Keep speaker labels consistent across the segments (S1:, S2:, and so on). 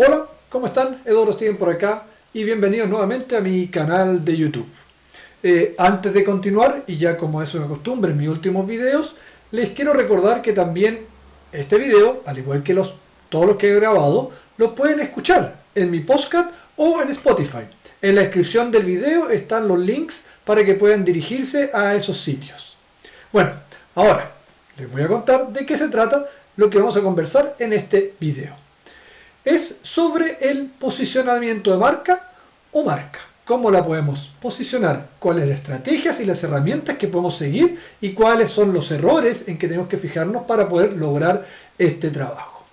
S1: Hola, ¿cómo están? Eduardo Steven por acá y bienvenidos nuevamente a mi canal de YouTube. Eh, antes de continuar, y ya como es una costumbre en mis últimos videos, les quiero recordar que también este video, al igual que los, todos los que he grabado, los pueden escuchar en mi podcast o en Spotify. En la descripción del video están los links para que puedan dirigirse a esos sitios. Bueno, ahora les voy a contar de qué se trata lo que vamos a conversar en este video es sobre el posicionamiento de marca o marca. ¿Cómo la podemos posicionar? ¿Cuáles las estrategias y las herramientas que podemos seguir? ¿Y cuáles son los errores en que tenemos que fijarnos para poder lograr este trabajo?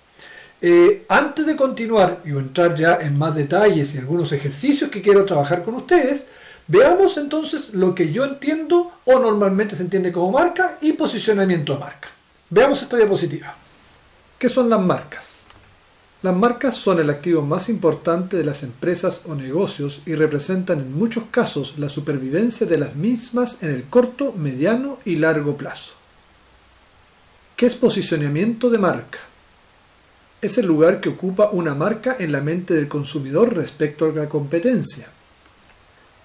S1: Eh, antes de continuar y entrar ya en más detalles y algunos ejercicios que quiero trabajar con ustedes, veamos entonces lo que yo entiendo o normalmente se entiende como marca y posicionamiento de marca. Veamos esta diapositiva. ¿Qué son las marcas? Las marcas son el activo más importante de las empresas o negocios y representan en muchos casos la supervivencia de las mismas en el corto, mediano y largo plazo. ¿Qué es posicionamiento de marca? Es el lugar que ocupa una marca en la mente del consumidor respecto a la competencia.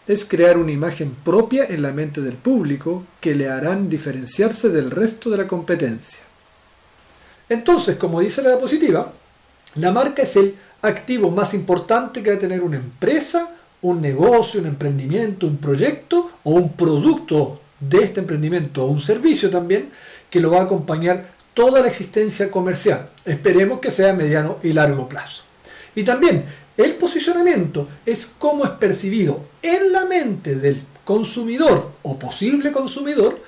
S1: Es crear una imagen propia en la mente del público que le harán diferenciarse del resto de la competencia. Entonces, como dice la diapositiva, la marca es el activo más importante que va a tener una empresa, un negocio, un emprendimiento, un proyecto o un producto de este emprendimiento o un servicio también que lo va a acompañar toda la existencia comercial. Esperemos que sea a mediano y largo plazo. Y también el posicionamiento es cómo es percibido en la mente del consumidor o posible consumidor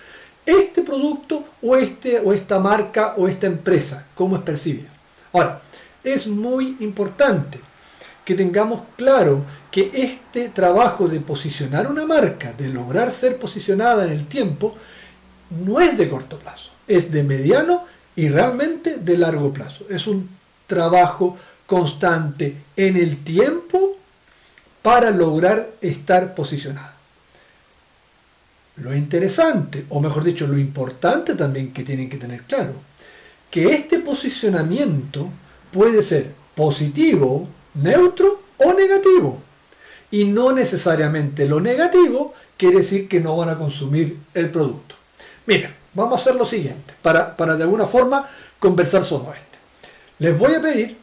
S1: este producto o, este, o esta marca o esta empresa, cómo es percibido. Ahora, es muy importante que tengamos claro que este trabajo de posicionar una marca, de lograr ser posicionada en el tiempo, no es de corto plazo, es de mediano y realmente de largo plazo. Es un trabajo constante en el tiempo para lograr estar posicionada. Lo interesante, o mejor dicho, lo importante también que tienen que tener claro, que este posicionamiento puede ser positivo, neutro o negativo. Y no necesariamente lo negativo quiere decir que no van a consumir el producto. Miren, vamos a hacer lo siguiente, para, para de alguna forma conversar sobre este. Les voy a pedir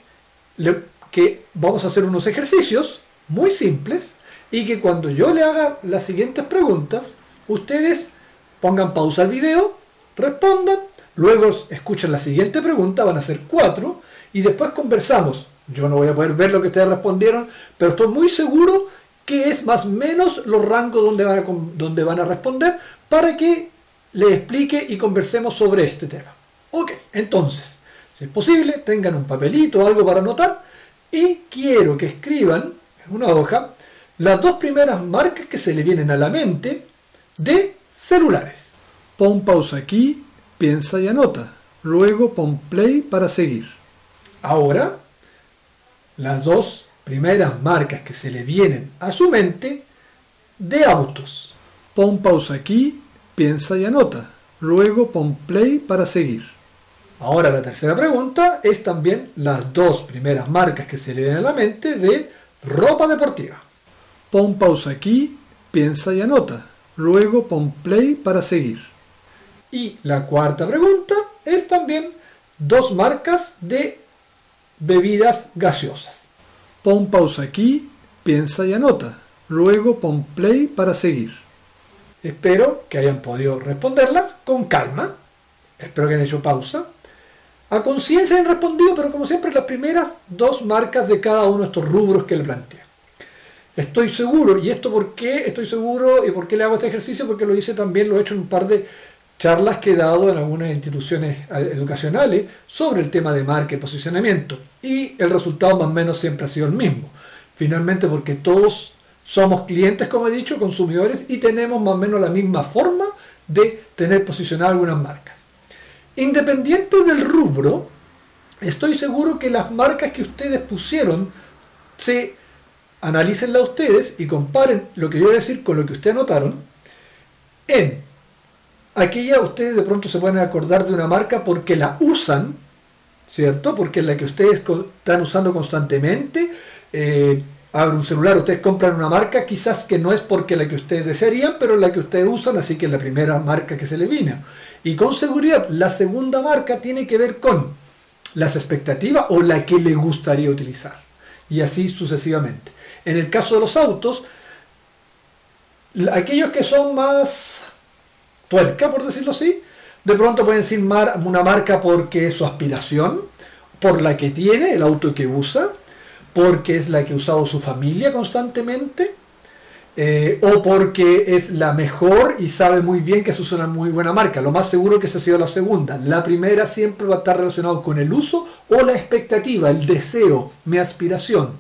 S1: que vamos a hacer unos ejercicios muy simples y que cuando yo le haga las siguientes preguntas, ustedes pongan pausa al video, respondan, luego escuchen la siguiente pregunta, van a ser cuatro, y después conversamos. Yo no voy a poder ver lo que ustedes respondieron, pero estoy muy seguro que es más o menos los rangos donde van, a, donde van a responder para que les explique y conversemos sobre este tema. Ok, entonces, si es posible, tengan un papelito o algo para anotar y quiero que escriban en una hoja las dos primeras marcas que se le vienen a la mente de celulares. Pon pausa aquí, piensa y anota. Luego pon play para seguir. Ahora, las dos primeras marcas que se le vienen a su mente de autos. Pon pausa aquí, piensa y anota. Luego pon play para seguir. Ahora la tercera pregunta es también las dos primeras marcas que se le vienen a la mente de ropa deportiva. Pon pausa aquí, piensa y anota. Luego pon play para seguir. Y la cuarta pregunta es también dos marcas de bebidas gaseosas. Pon pausa aquí, piensa y anota. Luego pon play para seguir. Espero que hayan podido responderlas con calma. Espero que hayan hecho pausa. A conciencia han respondido, pero como siempre, las primeras dos marcas de cada uno de estos rubros que le planteé. Estoy seguro, y esto por qué estoy seguro y por qué le hago este ejercicio, porque lo hice también, lo he hecho en un par de charlas que he dado en algunas instituciones educacionales sobre el tema de marca y posicionamiento. Y el resultado más o menos siempre ha sido el mismo. Finalmente porque todos somos clientes, como he dicho, consumidores y tenemos más o menos la misma forma de tener posicionadas algunas marcas. Independiente del rubro, estoy seguro que las marcas que ustedes pusieron se analícenla ustedes y comparen lo que yo voy a decir con lo que ustedes anotaron en aquella ustedes de pronto se pueden acordar de una marca porque la usan, ¿cierto? Porque es la que ustedes están usando constantemente. Eh, abren un celular, ustedes compran una marca, quizás que no es porque la que ustedes desearían, pero la que ustedes usan, así que es la primera marca que se le vino. Y con seguridad, la segunda marca tiene que ver con las expectativas o la que le gustaría utilizar. Y así sucesivamente. En el caso de los autos, aquellos que son más tuerca, por decirlo así, de pronto pueden decir una marca porque es su aspiración, por la que tiene, el auto que usa, porque es la que ha usado su familia constantemente, eh, o porque es la mejor y sabe muy bien que es una muy buena marca. Lo más seguro que esa ha sido la segunda. La primera siempre va a estar relacionado con el uso o la expectativa, el deseo, mi aspiración.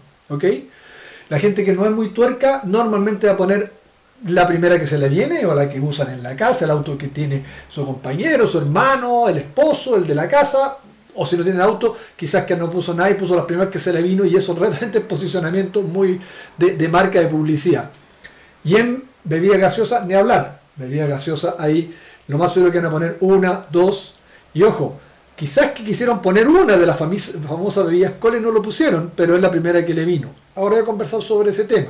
S1: La gente que no es muy tuerca normalmente va a poner la primera que se le viene o la que usan en la casa, el auto que tiene su compañero, su hermano, el esposo, el de la casa, o si no tiene auto, quizás que no puso nada y puso las primeras que se le vino y eso realmente es posicionamiento muy de, marca de publicidad. Y en bebida gaseosa, ni hablar. Bebida gaseosa, ahí lo más seguro que van a poner una, dos, y ojo, quizás que quisieron poner una de las famosas bebidas coles no lo pusieron, pero es la primera que le vino. Ahora voy a conversar sobre ese tema.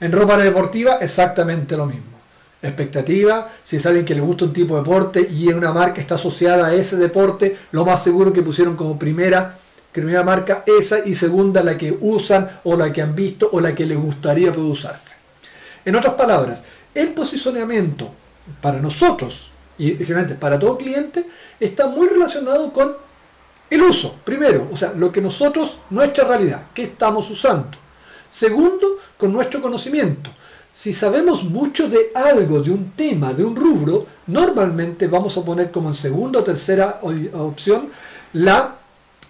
S1: En ropa deportiva, exactamente lo mismo expectativa, si es alguien que le gusta un tipo de deporte y una marca está asociada a ese deporte, lo más seguro que pusieron como primera, primera marca esa y segunda la que usan o la que han visto o la que les gustaría poder usarse. En otras palabras, el posicionamiento para nosotros y finalmente para todo cliente está muy relacionado con el uso, primero, o sea, lo que nosotros, nuestra realidad, que estamos usando. Segundo, con nuestro conocimiento si sabemos mucho de algo, de un tema, de un rubro, normalmente vamos a poner como en segunda o tercera opción la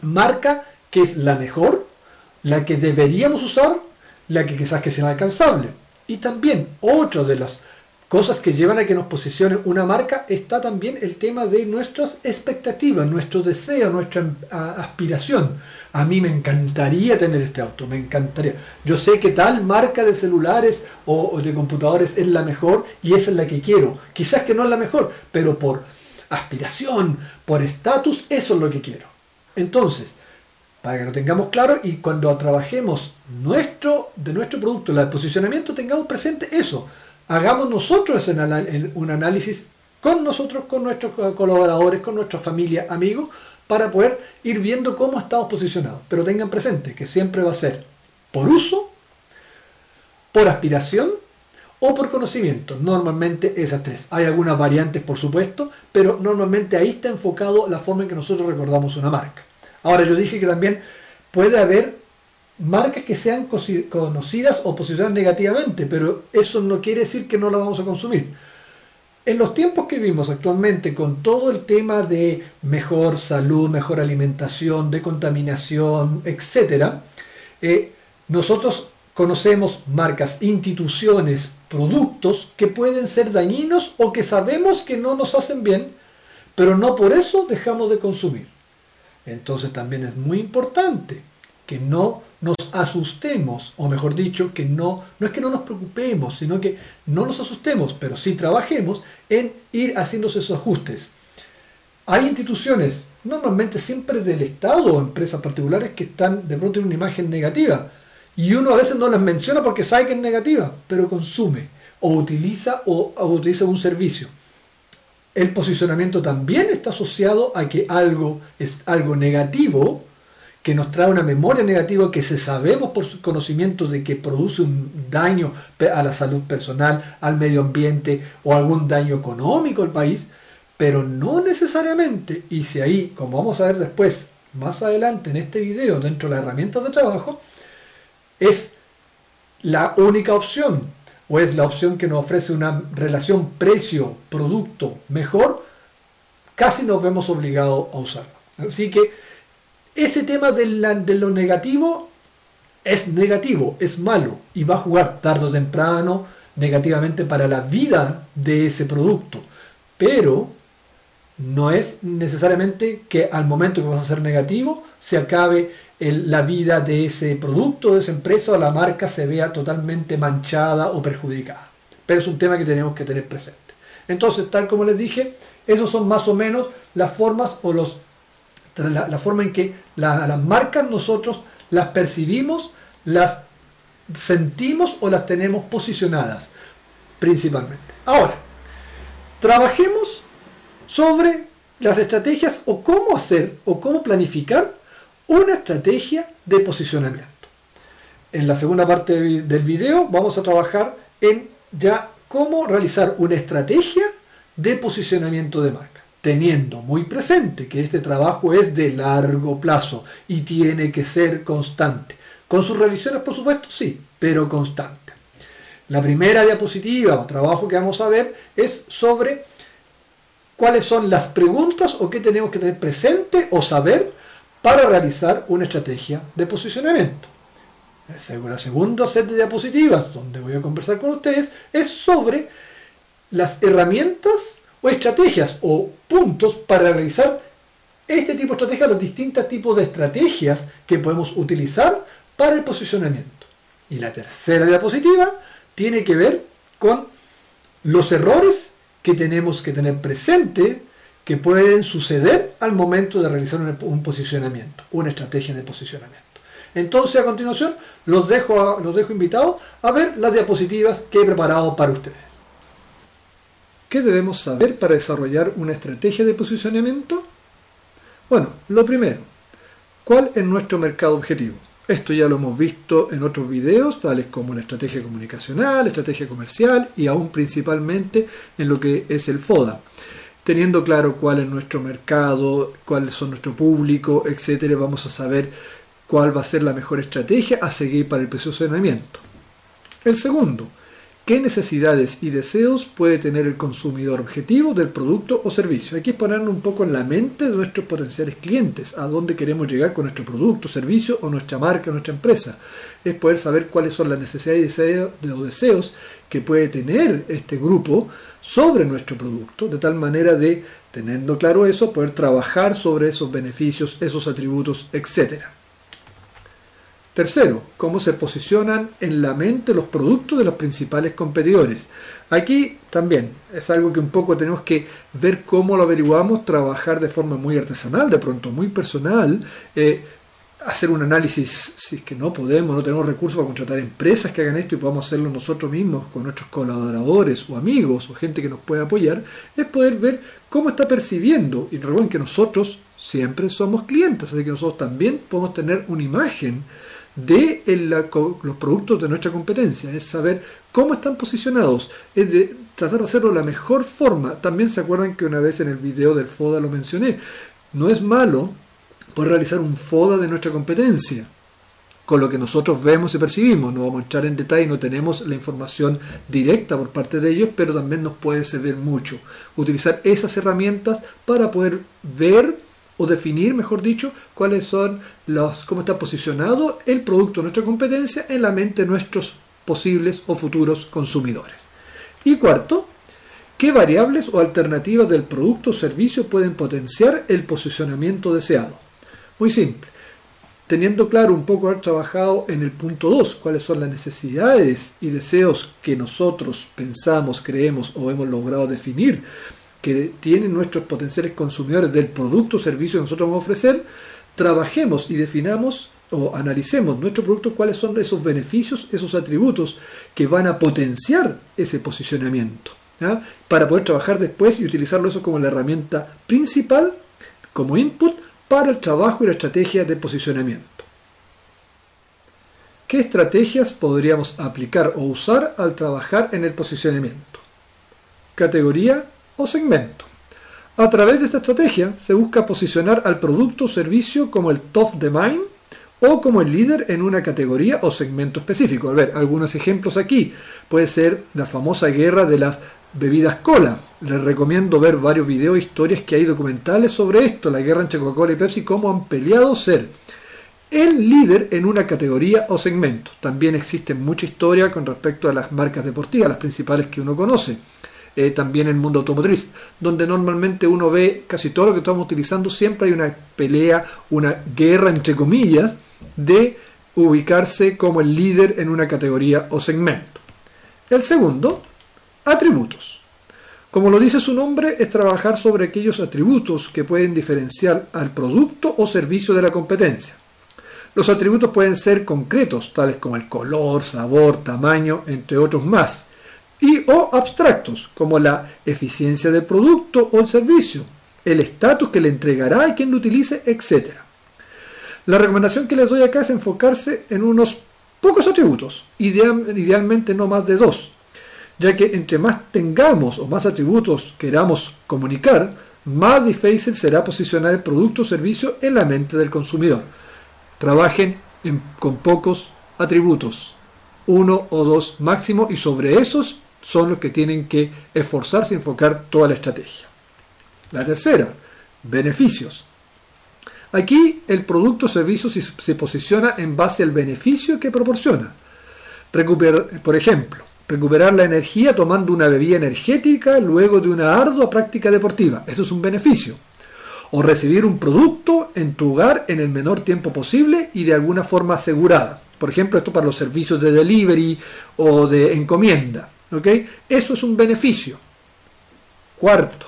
S1: marca que es la mejor, la que deberíamos usar, la que quizás que sea inalcanzable. Y también otro de las cosas que llevan a que nos posicione una marca está también el tema de nuestras expectativas, nuestro deseo, nuestra aspiración. A mí me encantaría tener este auto, me encantaría. Yo sé que tal marca de celulares o, de computadores es la mejor y esa es la que quiero. Quizás que no es la mejor, pero por aspiración, por estatus, eso es lo que quiero. Entonces, para que lo tengamos claro y cuando trabajemos nuestro, de nuestro producto, el posicionamiento, tengamos presente eso hagamos nosotros un análisis con nosotros, con nuestros colaboradores, con nuestra familia, amigos, para poder ir viendo cómo estamos posicionados. Pero tengan presente que siempre va a ser por uso, por aspiración o por conocimiento. Normalmente esas tres. Hay algunas variantes, por supuesto, pero normalmente ahí está enfocado la forma en que nosotros recordamos una marca. Ahora yo dije que también puede haber marcas que sean conocidas o posicionadas negativamente, pero eso no quiere decir que no la vamos a consumir. En los tiempos que vivimos actualmente, con todo el tema de mejor salud, mejor alimentación, de contaminación, etc., eh, nosotros conocemos marcas, instituciones, productos que pueden ser dañinos o que sabemos que no nos hacen bien, pero no por eso dejamos de consumir. Entonces también es muy importante que no nos asustemos, o mejor dicho, que no, no es que no nos preocupemos, sino que no nos asustemos, pero sí trabajemos en ir haciendo esos ajustes. Hay instituciones, normalmente siempre del Estado o empresas particulares, que están de pronto en una imagen negativa. Y uno a veces no las menciona porque sabe que es negativa, pero consume o utiliza o, o utiliza un servicio. El posicionamiento también está asociado a que algo es algo negativo que nos trae una memoria negativa que se sabemos por su conocimiento de que produce un daño a la salud personal, al medio ambiente o algún daño económico al país, pero no necesariamente, y si ahí, como vamos a ver después, más adelante en este video, dentro de las herramientas de trabajo, es la única opción o es la opción que nos ofrece una relación precio-producto mejor, casi nos vemos obligados a usarlo. Así que ese tema de, lo negativo es negativo, es malo y va a jugar tarde o temprano negativamente para la vida de ese producto. Pero no es necesariamente que al momento que vas a ser negativo se acabe la vida de ese producto, de esa empresa o la marca se vea totalmente manchada o perjudicada. Pero es un tema que tenemos que tener presente. Entonces, tal como les dije, esos son más o menos las formas o los la, forma en que las marcas nosotros las percibimos, las sentimos o las tenemos posicionadas principalmente. Ahora, trabajemos sobre las estrategias o cómo hacer o cómo planificar una estrategia de posicionamiento. En la segunda parte del video vamos a trabajar en ya cómo realizar una estrategia de posicionamiento de marca, teniendo muy presente que este trabajo es de largo plazo y tiene que ser constante. Con sus revisiones, por supuesto, sí, pero constante. La primera diapositiva o trabajo que vamos a ver es sobre cuáles son las preguntas o qué tenemos que tener presente o saber para realizar una estrategia de posicionamiento. La segunda set de diapositivas donde voy a conversar con ustedes es sobre las herramientas o estrategias o puntos para realizar este tipo de estrategias, los distintos tipos de estrategias que podemos utilizar para el posicionamiento. Y la tercera diapositiva tiene que ver con los errores que tenemos que tener presente que pueden suceder al momento de realizar un, posicionamiento, una estrategia de posicionamiento. Entonces, a continuación, los dejo, los dejo invitados a ver las diapositivas que he preparado para ustedes. ¿Qué debemos saber para desarrollar una estrategia de posicionamiento? Bueno, lo primero, ¿cuál es nuestro mercado objetivo? Esto ya lo hemos visto en otros videos, tales como la estrategia comunicacional, estrategia comercial y aún principalmente en lo que es el FODA. Teniendo claro cuál es nuestro mercado, cuál son nuestro público, etcétera, vamos a saber cuál va a ser la mejor estrategia a seguir para el posicionamiento. El segundo, ¿Qué necesidades y deseos puede tener el consumidor objetivo del producto o servicio? Hay que ponernos un poco en la mente de nuestros potenciales clientes, a dónde queremos llegar con nuestro producto, servicio o nuestra marca, nuestra empresa. Es poder saber cuáles son las necesidades y deseos que puede tener este grupo sobre nuestro producto, de tal manera de, teniendo claro eso, poder trabajar sobre esos beneficios, esos atributos, etcétera. Tercero, cómo se posicionan en la mente los productos de los principales competidores. Aquí también es algo que un poco tenemos que ver cómo lo averiguamos, trabajar de forma muy artesanal, de pronto muy personal, eh, hacer un análisis, si es que no podemos, no tenemos recursos para contratar empresas que hagan esto y podamos hacerlo nosotros mismos con nuestros colaboradores o amigos o gente que nos pueda apoyar, es poder ver cómo está percibiendo. Y recuerden que nosotros siempre somos clientes, así que nosotros también podemos tener una imagen de los productos de nuestra competencia, es saber cómo están posicionados, es de tratar de hacerlo de la mejor forma. También se acuerdan que una vez en el video del FODA lo mencioné, no es malo poder realizar un FODA de nuestra competencia, con lo que nosotros vemos y percibimos. No vamos a entrar en detalle, no tenemos la información directa por parte de ellos, pero también nos puede servir mucho utilizar esas herramientas para poder ver o definir, mejor dicho, cuáles son los, cómo está posicionado el producto nuestra competencia en la mente de nuestros posibles o futuros consumidores. Y cuarto, ¿qué variables o alternativas del producto o servicio pueden potenciar el posicionamiento deseado? Muy simple. Teniendo claro un poco haber trabajado en el punto 2, cuáles son las necesidades y deseos que nosotros pensamos, creemos o hemos logrado definir que tienen nuestros potenciales consumidores del producto o servicio que nosotros vamos a ofrecer, trabajemos y definamos o analicemos nuestro producto, cuáles son esos beneficios, esos atributos que van a potenciar ese posicionamiento, para poder trabajar después y utilizarlo eso como la herramienta principal, como input para el trabajo y la estrategia de posicionamiento. ¿Qué estrategias podríamos aplicar o usar al trabajar en el posicionamiento? Categoría o segmento. A través de esta estrategia se busca posicionar al producto o servicio como el top de mind o como el líder en una categoría o segmento específico. A ver, algunos ejemplos aquí. Puede ser la famosa guerra de las bebidas cola. Les recomiendo ver varios videos, historias que hay documentales sobre esto, la guerra entre Coca-Cola y Pepsi, cómo han peleado ser el líder en una categoría o segmento. También existe mucha historia con respecto a las marcas deportivas, las principales que uno conoce. Eh, también en el mundo automotriz, donde normalmente uno ve casi todo lo que estamos utilizando, siempre hay una pelea, una guerra entre comillas, de ubicarse como el líder en una categoría o segmento. El segundo, atributos. Como lo dice su nombre, es trabajar sobre aquellos atributos que pueden diferenciar al producto o servicio de la competencia. Los atributos pueden ser concretos, tales como el color, sabor, tamaño, entre otros más, y o abstractos, como la eficiencia del producto o el servicio, el estatus que le entregará y quien lo utilice, etc. La recomendación que les doy acá es enfocarse en unos pocos atributos, idealmente no más de dos, ya que entre más tengamos o más atributos queramos comunicar, más difícil será posicionar el producto o servicio en la mente del consumidor Trabajen con pocos atributos, uno o dos máximo, y sobre esos son los que tienen que esforzarse y enfocar toda la estrategia. La tercera, beneficios. Aquí el producto o servicio se posiciona en base al beneficio que proporciona. por ejemplo, recuperar la energía tomando una bebida energética luego de una ardua práctica deportiva. Eso es un beneficio o recibir un producto en tu hogar en el menor tiempo posible y de alguna forma asegurada. Por ejemplo, esto para los servicios de delivery o de encomienda. Eso es un beneficio. Cuarto,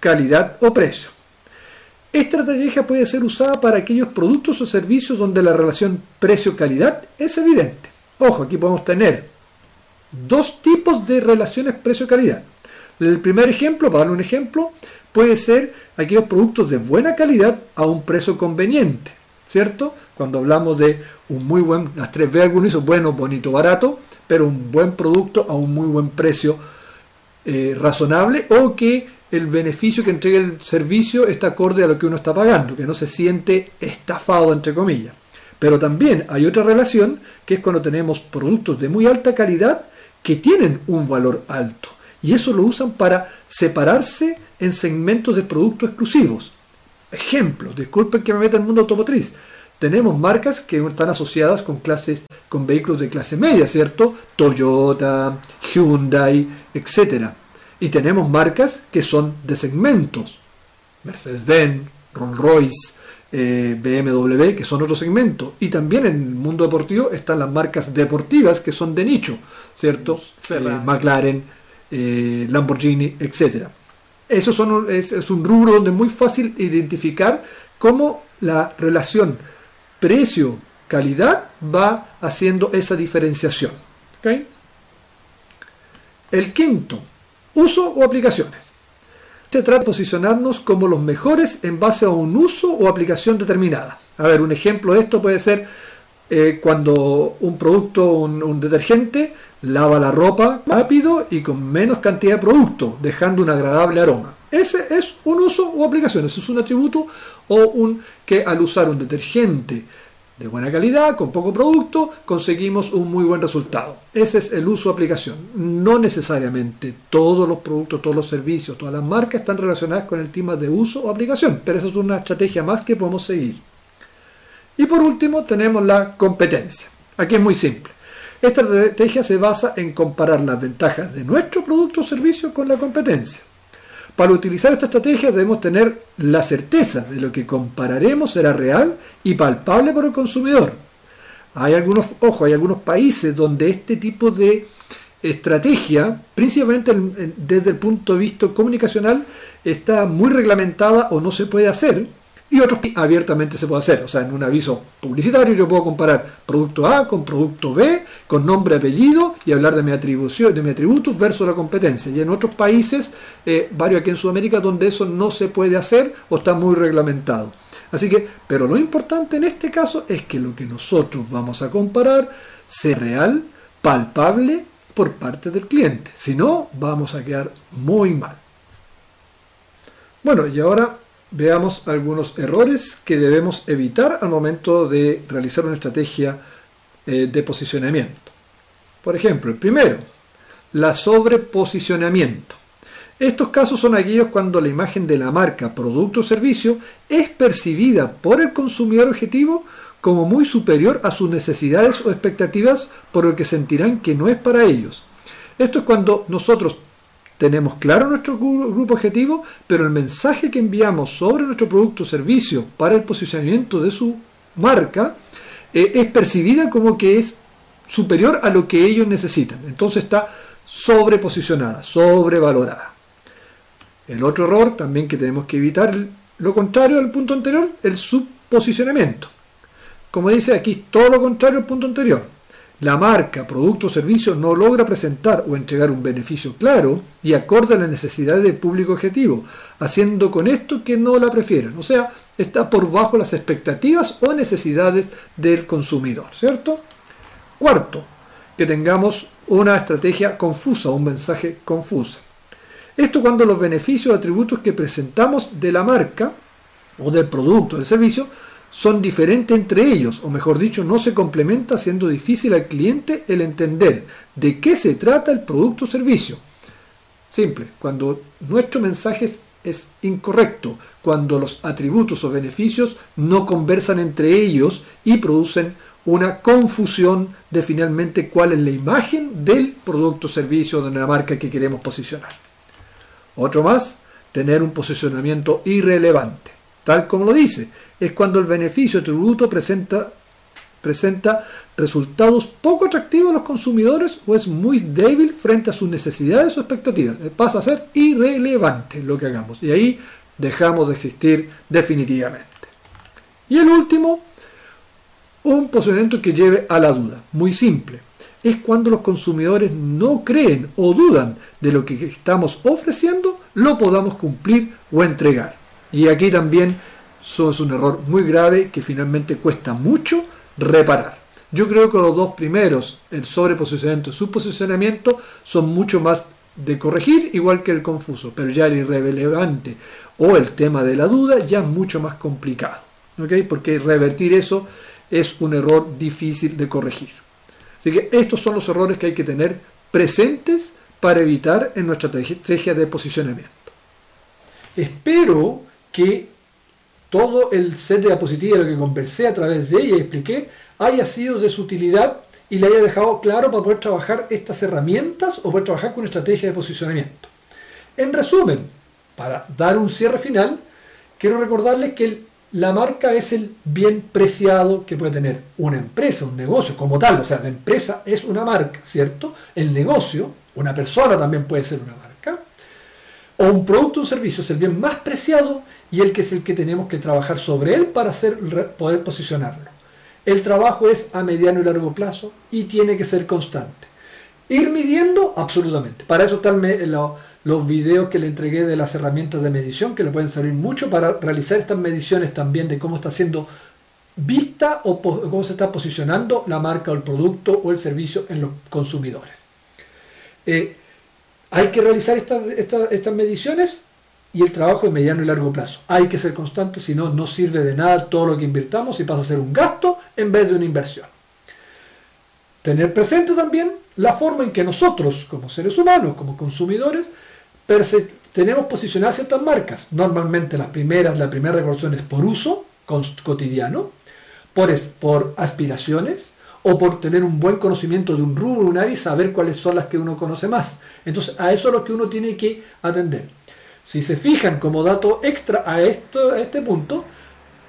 S1: calidad o precio. Esta estrategia puede ser usada para aquellos productos o servicios donde la relación precio-calidad es evidente. Ojo, aquí podemos tener dos tipos de relaciones precio-calidad. El primer ejemplo, para darle un ejemplo, puede ser aquellos productos de buena calidad a un precio conveniente, ¿cierto? Cuando hablamos de un muy buen, las tres B algunos bueno, bonito, barato, pero un buen producto a un muy buen precio eh, razonable o que el beneficio que entrega el servicio está acorde a lo que uno está pagando, que no se siente estafado, entre comillas. Pero también hay otra relación que es cuando tenemos productos de muy alta calidad que tienen un valor alto. Y eso lo usan para separarse en segmentos de productos exclusivos. Ejemplos, disculpen que me meta en el mundo automotriz. Tenemos marcas que están asociadas con clases, con vehículos de clase media, ¿cierto? Toyota, Hyundai, etc. Y tenemos marcas que son de segmentos. Mercedes-Benz, Rolls-Royce, eh, BMW, que son otro segmento. Y también en el mundo deportivo están las marcas deportivas que son de nicho, ¿cierto? Eh, McLaren, eh, Lamborghini, etc. Eso son, es, un rubro donde es muy fácil identificar cómo la relación precio-calidad va haciendo esa diferenciación. El quinto, uso o aplicaciones. Se trata de posicionarnos como los mejores en base a un uso o aplicación determinada. A ver, un ejemplo de esto puede ser eh, cuando un producto, un, detergente, lava la ropa rápido y con menos cantidad de producto, dejando un agradable aroma. Ese es un uso o aplicación, ese es un atributo o un que al usar un detergente de buena calidad, con poco producto, conseguimos un muy buen resultado. Ese es el uso o aplicación. No necesariamente todos los productos, todos los servicios, todas las marcas están relacionadas con el tema de uso o aplicación, pero esa es una estrategia más que podemos seguir. Y por último tenemos la competencia. Aquí es muy simple. Esta estrategia se basa en comparar las ventajas de nuestro producto o servicio con la competencia. Para utilizar esta estrategia debemos tener la certeza de lo que compararemos será real y palpable para el consumidor. Hay algunos, ojo, hay algunos países donde este tipo de estrategia, principalmente desde el punto de vista comunicacional, está muy reglamentada o no se puede hacer, y otros que abiertamente se puede hacer. O sea, en un aviso publicitario yo puedo comparar producto A con producto B, con nombre, apellido y hablar de mi atribución, de mi atributos versus la competencia. Y en otros países, eh, varios aquí en Sudamérica, donde eso no se puede hacer o está muy reglamentado. Así que, pero lo importante en este caso es que lo que nosotros vamos a comparar sea real, palpable por parte del cliente. Si no, vamos a quedar muy mal. Bueno, y ahora veamos algunos errores que debemos evitar al momento de realizar una estrategia eh, de posicionamiento. Por ejemplo, el primero, la sobreposicionamiento. Estos casos son aquellos cuando la imagen de la marca, producto o servicio es percibida por el consumidor objetivo como muy superior a sus necesidades o expectativas por lo que sentirán que no es para ellos. Esto es cuando nosotros tenemos claro nuestro grupo objetivo, pero el mensaje que enviamos sobre nuestro producto o servicio para el posicionamiento de su marca eh, es percibida como que es superior a lo que ellos necesitan. Entonces está sobreposicionada, sobrevalorada. El otro error también que tenemos que evitar, lo contrario al punto anterior, el subposicionamiento. Como dice aquí, todo lo contrario al punto anterior. La marca, producto o servicio no logra presentar o entregar un beneficio claro y acorde a las necesidades del público objetivo, haciendo con esto que no la prefieran. O sea, está por bajo las expectativas o necesidades del consumidor, ¿cierto? Cuarto, que tengamos una estrategia confusa, un mensaje confuso. Esto cuando los beneficios o atributos que presentamos de la marca o del producto o del servicio son diferentes entre ellos, o mejor dicho, no se complementa, siendo difícil al cliente el entender de qué se trata el producto o servicio. Simple, cuando nuestro mensaje es incorrecto, cuando los atributos o beneficios no conversan entre ellos y producen una confusión de finalmente cuál es la imagen del producto o servicio de la marca que queremos posicionar. Otro más, tener un posicionamiento irrelevante. Tal como lo dice, es cuando el beneficio tributo presenta, presenta resultados poco atractivos a los consumidores o es muy débil frente a sus necesidades o expectativas. Pasa a ser irrelevante lo que hagamos. Y ahí dejamos de existir definitivamente. Y el último, un posicionamiento que lleve a la duda. Muy simple. Es cuando los consumidores no creen o dudan de lo que estamos ofreciendo, lo podamos cumplir o entregar. Y aquí también eso es un error muy grave que finalmente cuesta mucho reparar. Yo creo que los dos primeros, el sobreposicionamiento y subposicionamiento, son mucho más de corregir, igual que el confuso, pero ya el irrelevante o el tema de la duda ya es mucho más complicado, porque revertir eso es un error difícil de corregir. Así que estos son los errores que hay que tener presentes para evitar en nuestra estrategia de posicionamiento. Espero que todo el set de diapositivas, lo que conversé a través de ella y expliqué, haya sido de su utilidad y le haya dejado claro para poder trabajar estas herramientas o poder trabajar con estrategia de posicionamiento. En resumen, para dar un cierre final, quiero recordarles que la marca es el bien preciado que puede tener una empresa, un negocio como tal. O sea, la empresa es una marca, ¿cierto? El negocio, una persona también puede ser una marca o un producto o servicio es el bien más preciado y el que es el que tenemos que trabajar sobre él para hacer, poder posicionarlo. El trabajo es a mediano y largo plazo y tiene que ser constante. Ir midiendo, absolutamente. Para eso están los videos que le entregué de las herramientas de medición, que le pueden servir mucho para realizar estas mediciones también de cómo está siendo vista o cómo se está posicionando la marca o el producto o el servicio en los consumidores. Eh, hay que realizar estas mediciones y el trabajo de mediano y largo plazo. Hay que ser constante, si no, no sirve de nada todo lo que invirtamos y pasa a ser un gasto en vez de una inversión. Tener presente también la forma en que nosotros, como seres humanos, como consumidores, tenemos posicionadas ciertas marcas. Normalmente las primeras, la primera recordación es por uso cotidiano, por aspiraciones, o por tener un buen conocimiento de un rubro, un área y saber cuáles son las que uno conoce más. Entonces, a eso es lo que uno tiene que atender. Si se fijan como dato extra a, esto, a este punto,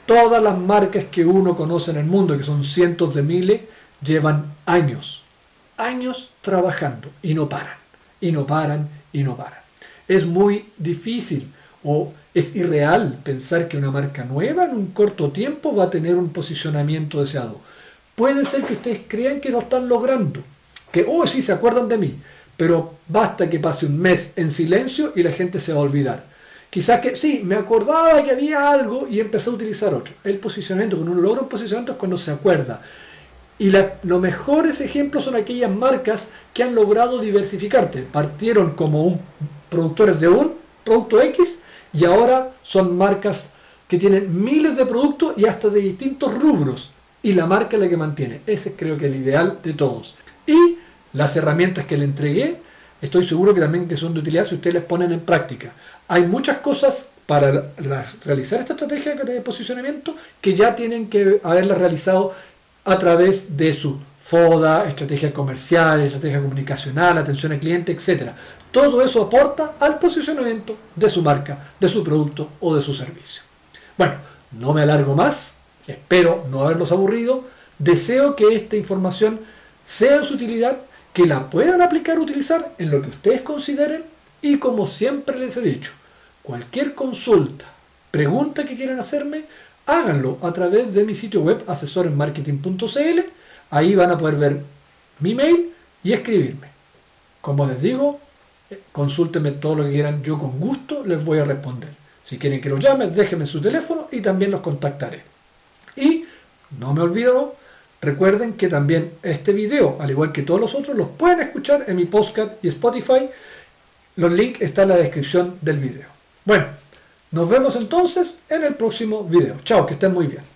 S1: todas las marcas que uno conoce en el mundo, que son cientos de miles, llevan años, años trabajando y no paran, y no paran, y no paran. Es muy difícil o es irreal pensar que una marca nueva en un corto tiempo va a tener un posicionamiento deseado Puede ser que ustedes crean que lo están logrando, que, oh, sí, se acuerdan de mí, pero basta que pase un mes en silencio y la gente se va a olvidar. Quizás que sí, me acordaba que había algo y empecé a utilizar otro. El posicionamiento, cuando uno logra un posicionamiento es cuando se acuerda. Y los mejores ejemplos son aquellas marcas que han logrado diversificarte. Partieron como un, productores de un producto X y ahora son marcas que tienen miles de productos y hasta de distintos rubros y la marca la que mantiene. Ese creo que es el ideal de todos. Y las herramientas que le entregué, estoy seguro que también que son de utilidad si ustedes las ponen en práctica. Hay muchas cosas para realizar esta estrategia de posicionamiento que ya tienen que haberla realizado a través de su FODA, estrategia comercial, estrategia comunicacional, atención al cliente, etc. Todo eso aporta al posicionamiento de su marca, de su producto o de su servicio. Bueno, no me alargo más. Espero no haberlos aburrido. Deseo que esta información sea de su utilidad que la puedan aplicar, utilizar en lo que ustedes consideren y como siempre les he dicho, cualquier consulta, pregunta que quieran hacerme, háganlo a través de mi sitio web asesorenmarketing.cl. Ahí van a poder ver mi mail y escribirme. Como les digo, eh, consúltenme todo lo que quieran, yo con gusto les voy a responder. Si quieren que los llame, déjenme su teléfono y también los contactaré. Y no me olvido, recuerden que también este video, al igual que todos los otros, los pueden escuchar en mi podcast y Spotify. Los links están en la descripción del video. Bueno, nos vemos entonces en el próximo video. Chao, que estén muy bien.